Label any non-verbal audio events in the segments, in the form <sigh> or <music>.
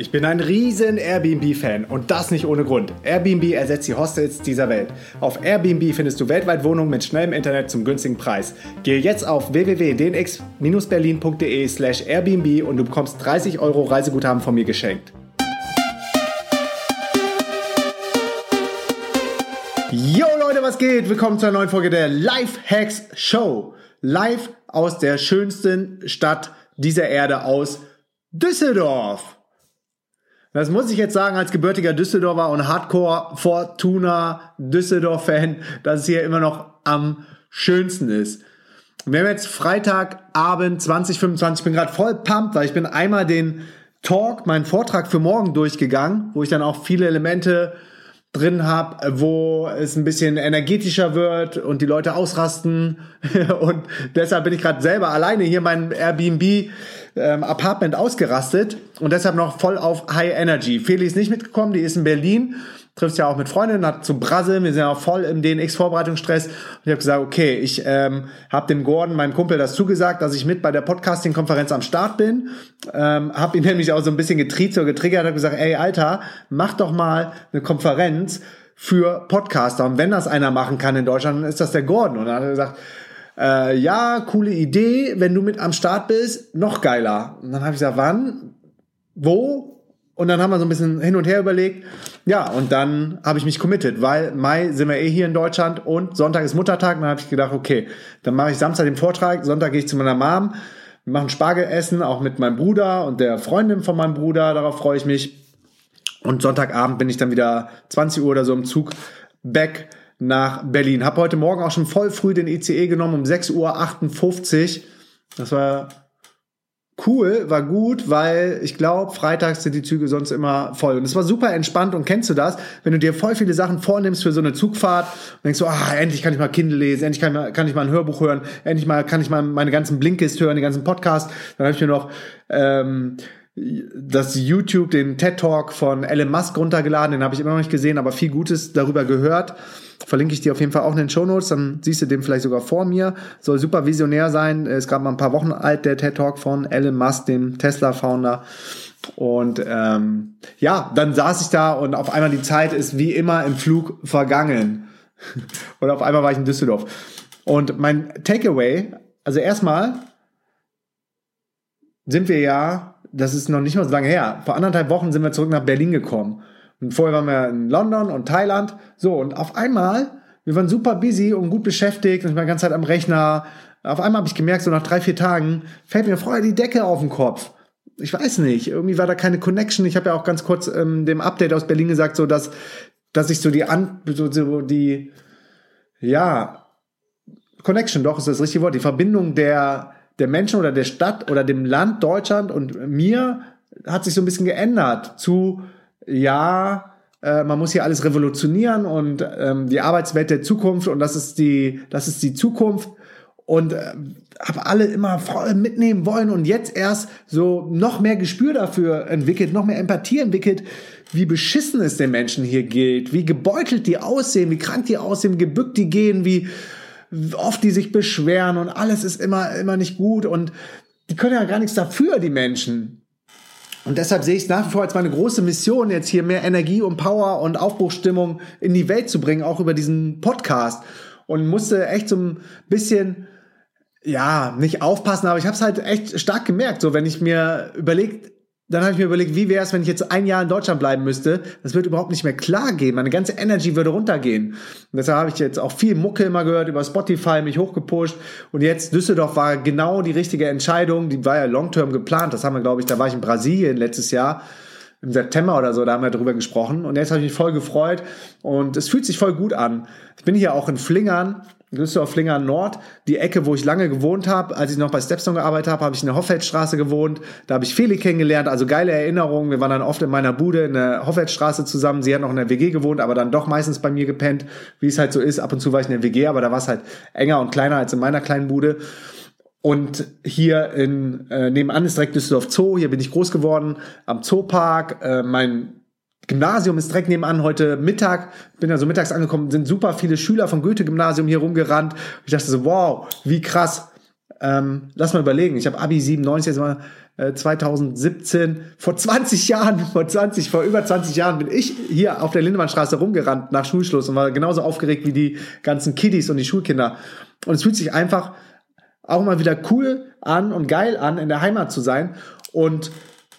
Ich bin ein riesen Airbnb-Fan und das nicht ohne Grund. Airbnb ersetzt die Hostels dieser Welt. Auf Airbnb findest du weltweit Wohnungen mit schnellem Internet zum günstigen Preis. Gehe jetzt auf www.dnx-berlin.de slash Airbnb und du bekommst 30 Euro Reiseguthaben von mir geschenkt. Yo Leute, was geht? Willkommen zu einer neuen Folge der Life Hacks Show. Live aus der schönsten Stadt dieser Erde aus Düsseldorf. Das muss ich jetzt sagen als gebürtiger Düsseldorfer und Hardcore Fortuna Düsseldorf-Fan, dass es hier immer noch am schönsten ist. Wir haben jetzt Freitagabend 2025. Ich bin gerade voll pumped, weil ich bin einmal den Talk, meinen Vortrag für morgen durchgegangen, wo ich dann auch viele Elemente drin habe, wo es ein bisschen energetischer wird und die Leute ausrasten. <laughs> und deshalb bin ich gerade selber alleine hier mein Airbnb ähm, Apartment ausgerastet und deshalb noch voll auf High Energy. Feli ist nicht mitgekommen, die ist in Berlin, trifft ja auch mit Freundinnen, hat zu Brasil, wir sind ja auch voll im DNX-Vorbereitungsstress. Und ich habe gesagt, okay, ich ähm, habe dem Gordon, meinem Kumpel, das zugesagt, dass ich mit bei der Podcasting-Konferenz am Start bin. Ähm, habe ihn <laughs> nämlich auch so ein bisschen getriezt oder getriggert, habe gesagt, ey, Alter, mach doch mal eine Konferenz für Podcaster. Und wenn das einer machen kann in Deutschland, dann ist das der Gordon. Und dann hat er gesagt, äh, ja, coole Idee, wenn du mit am Start bist, noch geiler. Und dann habe ich gesagt, wann, wo? Und dann haben wir so ein bisschen hin und her überlegt. Ja, und dann habe ich mich committed, weil Mai sind wir eh hier in Deutschland und Sonntag ist Muttertag. Und dann habe ich gedacht, okay, dann mache ich Samstag den Vortrag, Sonntag gehe ich zu meiner Mom, wir machen Spargelessen, auch mit meinem Bruder und der Freundin von meinem Bruder, darauf freue ich mich. Und Sonntagabend bin ich dann wieder 20 Uhr oder so im Zug back nach Berlin. Hab heute Morgen auch schon voll früh den ICE genommen um 6.58 Uhr. Das war cool, war gut, weil ich glaube, freitags sind die Züge sonst immer voll. Und es war super entspannt und kennst du das, wenn du dir voll viele Sachen vornimmst für so eine Zugfahrt und denkst so, ah, endlich kann ich mal Kindle lesen, endlich kann ich mal, kann ich mal ein Hörbuch hören, endlich mal kann ich mal meine ganzen Blinkist hören, die ganzen Podcasts. Dann habe ich mir noch ähm, das YouTube, den TED Talk von Elon Musk runtergeladen, den habe ich immer noch nicht gesehen, aber viel Gutes darüber gehört. Verlinke ich dir auf jeden Fall auch in den Show Notes, dann siehst du den vielleicht sogar vor mir. Soll super visionär sein. Ist gerade mal ein paar Wochen alt, der TED Talk von Elon Musk, dem Tesla-Founder. Und ähm, ja, dann saß ich da und auf einmal die Zeit ist wie immer im Flug vergangen. <laughs> und auf einmal war ich in Düsseldorf. Und mein Takeaway, also erstmal sind wir ja das ist noch nicht mal so lange her. Vor anderthalb Wochen sind wir zurück nach Berlin gekommen. Und vorher waren wir in London und Thailand. So, und auf einmal, wir waren super busy und gut beschäftigt und ich war die ganze Zeit am Rechner. Auf einmal habe ich gemerkt, so nach drei, vier Tagen fällt mir vorher die Decke auf den Kopf. Ich weiß nicht, irgendwie war da keine Connection. Ich habe ja auch ganz kurz ähm, dem Update aus Berlin gesagt, so dass, dass ich so die, An so, so die, ja, Connection, doch ist das richtige Wort, die Verbindung der, der Menschen oder der Stadt oder dem Land Deutschland und mir hat sich so ein bisschen geändert zu, ja, äh, man muss hier alles revolutionieren und ähm, die Arbeitswelt der Zukunft und das ist die, das ist die Zukunft und äh, habe alle immer voll mitnehmen wollen und jetzt erst so noch mehr Gespür dafür entwickelt, noch mehr Empathie entwickelt, wie beschissen es den Menschen hier geht, wie gebeutelt die aussehen, wie krank die aussehen, gebückt die gehen, wie oft die sich beschweren und alles ist immer, immer nicht gut und die können ja gar nichts dafür, die Menschen. Und deshalb sehe ich es nach wie vor als meine große Mission, jetzt hier mehr Energie und Power und Aufbruchstimmung in die Welt zu bringen, auch über diesen Podcast. Und musste echt so ein bisschen, ja, nicht aufpassen, aber ich habe es halt echt stark gemerkt. So, wenn ich mir überlegt, dann habe ich mir überlegt, wie wäre es, wenn ich jetzt ein Jahr in Deutschland bleiben müsste? Das wird überhaupt nicht mehr klar gehen. Meine ganze Energy würde runtergehen. Und deshalb habe ich jetzt auch viel Mucke immer gehört über Spotify, mich hochgepusht. Und jetzt Düsseldorf war genau die richtige Entscheidung. Die war ja long-term geplant. Das haben wir, glaube ich, da war ich in Brasilien letztes Jahr im September oder so, da haben wir drüber gesprochen. Und jetzt habe ich mich voll gefreut und es fühlt sich voll gut an. Ich bin hier auch in Flingern Düsseldorf Flingern Nord, die Ecke, wo ich lange gewohnt habe. Als ich noch bei Stepstone gearbeitet habe, habe ich in der Hoffeldstraße gewohnt. Da habe ich Feli kennengelernt, also geile Erinnerungen. Wir waren dann oft in meiner Bude in der Hoffeldstraße zusammen. Sie hat noch in der WG gewohnt, aber dann doch meistens bei mir gepennt, wie es halt so ist. Ab und zu war ich in der WG, aber da war es halt enger und kleiner als in meiner kleinen Bude. und hier in, äh, nebenan ist direkt Düsseldorf Zoo. Hier bin ich groß geworden, am Zoopark. Äh, mein Gymnasium ist direkt nebenan. Heute Mittag, bin ja so mittags angekommen, sind super viele Schüler vom Goethe-Gymnasium hier rumgerannt. Ich dachte so, wow, wie krass. Ähm, lass mal überlegen. Ich habe Abi 97, jetzt mal äh, 2017, vor 20 Jahren, <laughs> vor 20, vor über 20 Jahren bin ich hier auf der Lindemannstraße rumgerannt nach Schulschluss und war genauso aufgeregt wie die ganzen Kiddies und die Schulkinder. Und es fühlt sich einfach auch mal wieder cool an und geil an, in der Heimat zu sein. Und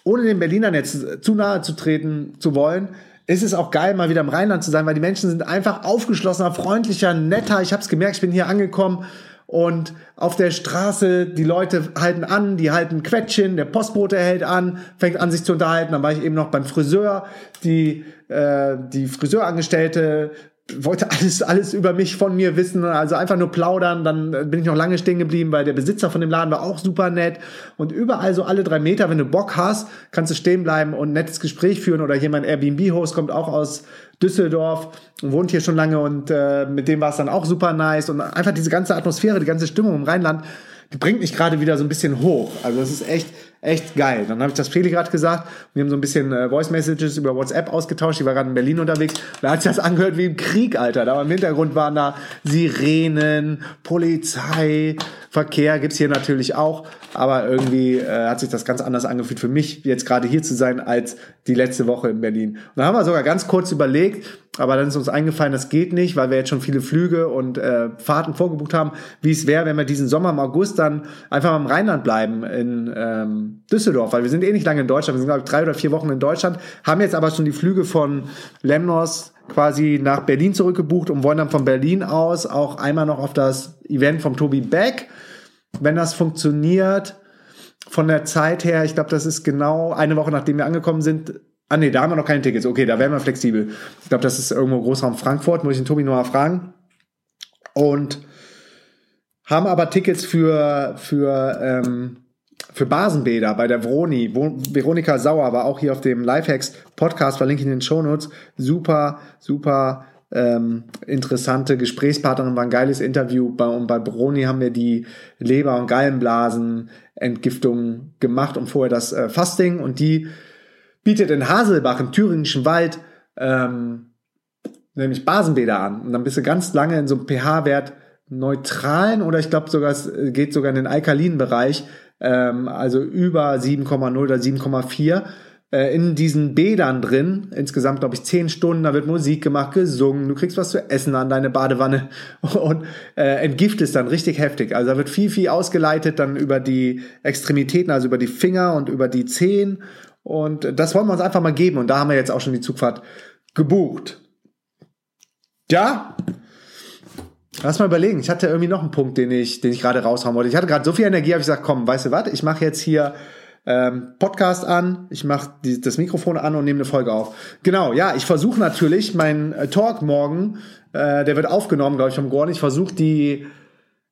ohne den Berlinern jetzt zu nahe zu treten zu wollen, ist es auch geil, mal wieder im Rheinland zu sein, weil die Menschen sind einfach aufgeschlossener, freundlicher, netter. Ich habe es gemerkt, ich bin hier angekommen und auf der Straße, die Leute halten an, die halten Quetschen, der Postbote hält an, fängt an sich zu unterhalten. Dann war ich eben noch beim Friseur, die, äh, die Friseurangestellte wollte alles, alles über mich von mir wissen, also einfach nur plaudern. Dann bin ich noch lange stehen geblieben, weil der Besitzer von dem Laden war auch super nett. Und überall so alle drei Meter, wenn du Bock hast, kannst du stehen bleiben und ein nettes Gespräch führen. Oder hier mein Airbnb-Host kommt auch aus Düsseldorf und wohnt hier schon lange und äh, mit dem war es dann auch super nice. Und einfach diese ganze Atmosphäre, die ganze Stimmung im Rheinland, die bringt mich gerade wieder so ein bisschen hoch. Also es ist echt, echt geil. Dann habe ich das Feli gerade gesagt. Wir haben so ein bisschen äh, Voice Messages über WhatsApp ausgetauscht. Ich war gerade in Berlin unterwegs. Da hat sich das angehört wie im Krieg, Alter. Da im Hintergrund waren da Sirenen, Polizei, Verkehr gibt's hier natürlich auch. Aber irgendwie äh, hat sich das ganz anders angefühlt für mich, jetzt gerade hier zu sein, als die letzte Woche in Berlin. Und da haben wir sogar ganz kurz überlegt, aber dann ist uns eingefallen, das geht nicht, weil wir jetzt schon viele Flüge und äh, Fahrten vorgebucht haben, wie es wäre, wenn wir diesen Sommer im August dann einfach mal im Rheinland bleiben, in ähm, Düsseldorf, weil wir sind eh nicht lange in Deutschland, wir sind glaube ich drei oder vier Wochen in Deutschland, haben jetzt aber schon die Flüge von Lemnos quasi nach Berlin zurückgebucht und wollen dann von Berlin aus auch einmal noch auf das Event vom Tobi Beck wenn das funktioniert, von der Zeit her, ich glaube, das ist genau eine Woche nachdem wir angekommen sind. Ah nee, da haben wir noch keine Tickets. Okay, da wären wir flexibel. Ich glaube, das ist irgendwo Großraum Frankfurt, muss ich den Tobi nochmal fragen. Und haben aber Tickets für, für, ähm, für Basenbäder bei der Vroni. Veronika Sauer war auch hier auf dem Lifehacks Podcast, verlinke ich in den Shownotes. Super, super ähm, interessante Gesprächspartnerin, war ein geiles Interview. Bei, und bei Broni haben wir die Leber- und Gallenblasen-Entgiftung gemacht und vorher das äh, Fasting. Und die bietet in Haselbach im thüringischen Wald ähm, nämlich Basenbäder an. Und dann bist du ganz lange in so einem pH-Wert neutralen oder ich glaube sogar, es geht sogar in den alkalinen Bereich, ähm, also über 7,0 oder 7,4 äh, in diesen Bädern drin, insgesamt glaube ich zehn Stunden, da wird Musik gemacht, gesungen, du kriegst was zu essen an deine Badewanne. <laughs> Und äh, entgiftest dann richtig heftig. Also da wird viel, viel ausgeleitet dann über die Extremitäten, also über die Finger und über die Zehen. Und das wollen wir uns einfach mal geben. Und da haben wir jetzt auch schon die Zugfahrt gebucht. Ja, Lass mal überlegen. Ich hatte irgendwie noch einen Punkt, den ich, den ich gerade raushauen wollte. Ich hatte gerade so viel Energie, habe ich gesagt, komm, weißt du was? Ich mache jetzt hier ähm, Podcast an, ich mache das Mikrofon an und nehme eine Folge auf. Genau, ja, ich versuche natürlich meinen äh, Talk morgen, äh, der wird aufgenommen, glaube ich, vom Gorn. Ich versuche die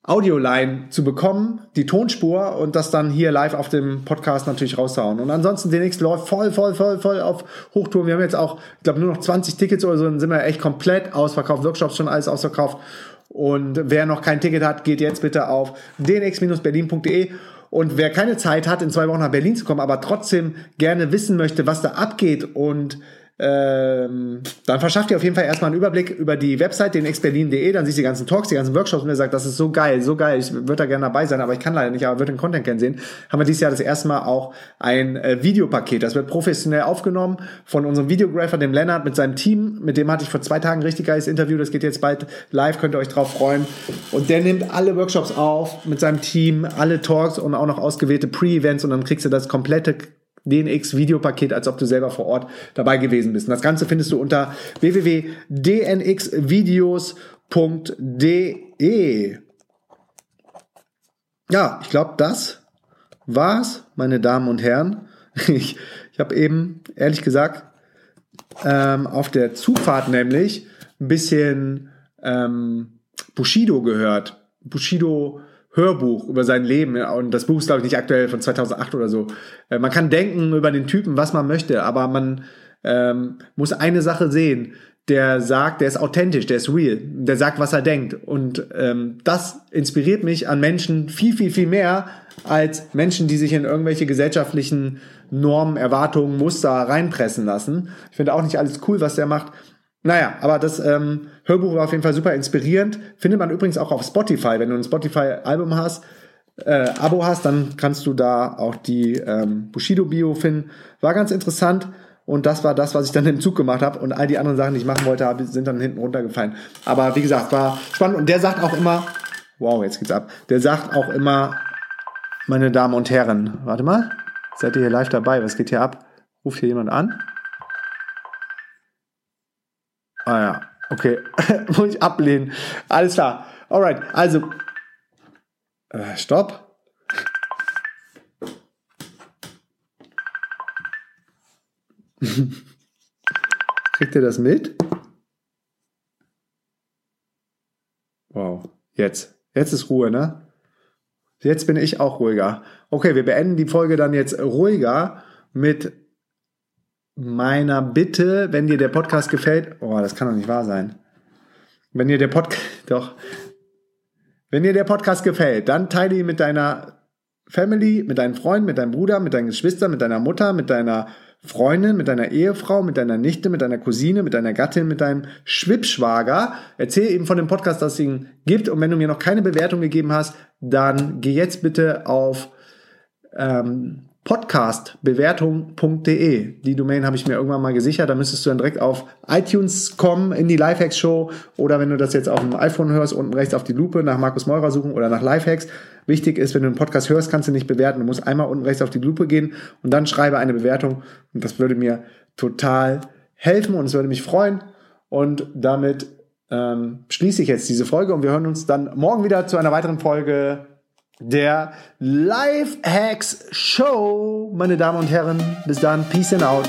Audioline zu bekommen, die Tonspur und das dann hier live auf dem Podcast natürlich raushauen. Und ansonsten demnächst läuft voll, voll, voll, voll auf Hochtouren. Wir haben jetzt auch, ich glaube, nur noch 20 Tickets oder so, dann sind wir echt komplett ausverkauft. Workshops schon alles ausverkauft. Und wer noch kein Ticket hat, geht jetzt bitte auf dnx-berlin.de und wer keine Zeit hat, in zwei Wochen nach Berlin zu kommen, aber trotzdem gerne wissen möchte, was da abgeht und ähm, dann verschafft ihr auf jeden Fall erstmal einen Überblick über die Website, den exberlin.de, dann siehst du die ganzen Talks, die ganzen Workshops und ihr sagt, das ist so geil, so geil, ich würde da gerne dabei sein, aber ich kann leider nicht, aber würde den Content gerne sehen, haben wir dieses Jahr das erste Mal auch ein äh, Videopaket. Das wird professionell aufgenommen von unserem Videographer, dem Lennart, mit seinem Team, mit dem hatte ich vor zwei Tagen ein richtig geiles Interview, das geht jetzt bald live, könnt ihr euch drauf freuen. Und der nimmt alle Workshops auf mit seinem Team, alle Talks und auch noch ausgewählte Pre-Events und dann kriegst du das komplette DNX-Videopaket, als ob du selber vor Ort dabei gewesen bist. Und das Ganze findest du unter www.dnxvideos.de. Ja, ich glaube, das war's, meine Damen und Herren. <laughs> Ich, ich habe eben, ehrlich gesagt, ähm, auf der Zufahrt nämlich ein bisschen ähm, Bushido gehört. Bushido Hörbuch über sein Leben. Und das Buch ist, glaube ich, nicht aktuell von 2008 oder so. Äh, man kann denken über den Typen, was man möchte, aber man ähm, muss eine Sache sehen. der sagt, der ist authentisch, der ist real, der sagt, was er denkt. Und ähm, das inspiriert mich an Menschen viel, viel, viel mehr als Menschen, die sich in irgendwelche gesellschaftlichen Normen, Erwartungen, Muster reinpressen lassen. Ich finde auch nicht alles cool, was der macht. Naja, aber das ähm, Hörbuch war auf jeden Fall super inspirierend. Findet man übrigens auch auf Spotify. Wenn du ein Spotify-Album hast, äh, Abo hast, dann kannst du da auch die ähm, Bushido-Bio finden. War ganz interessant. Und das war das, was ich dann im Zug gemacht habe. Und all die anderen Sachen, die ich machen wollte, sind dann hinten runtergefallen. Aber wie gesagt, war spannend. Und der sagt auch immer, wow, jetzt geht's ab. Der sagt auch immer, meine Damen und Herren, warte mal, seid ihr hier live dabei? Was geht hier ab? Ruft hier jemand an? Okay. <laughs> Muss ich ablehnen. Alles klar. Alright, also. Äh, stopp. <laughs> Kriegt ihr das mit? Wow, jetzt. Jetzt ist Ruhe, ne? Jetzt bin ich auch ruhiger. Okay, wir beenden die Folge dann jetzt ruhiger mit meiner Bitte, wenn dir der Podcast gefällt. Oh, das kann doch nicht wahr sein. Wenn dir der Podcast, <laughs> doch. Wenn dir der Podcast gefällt, dann teile ihn mit deiner Family, mit deinen Freunden, mit deinem Bruder, mit deinen Geschwistern, mit deiner Mutter, mit deiner Freundin, mit deiner Ehefrau, mit deiner Nichte, mit deiner Cousine, mit deiner Gattin, mit deinem Schwippschwager. Erzähl eben von dem Podcast, dass es ihn gibt. Und wenn du mir noch keine Bewertung gegeben hast, dann geh jetzt bitte auf ähm, podcastbewertung.de. Die Domain habe ich mir irgendwann mal gesichert. Da müsstest du dann direkt auf iTunes kommen in die Lifehacks Show oder wenn du das jetzt auf dem iPhone hörst, unten rechts auf die Lupe nach Markus Meurer suchen oder nach Lifehacks. Wichtig ist, wenn du einen Podcast hörst, kannst du nicht bewerten. Du musst einmal unten rechts auf die Lupe gehen und dann schreibe eine Bewertung. Und das würde mir total helfen und es würde mich freuen. Und damit ähm, schließe ich jetzt diese Folge und wir hören uns dann morgen wieder zu einer weiteren Folge der Life Hacks Show. Meine Damen und Herren, bis dann, peace and out.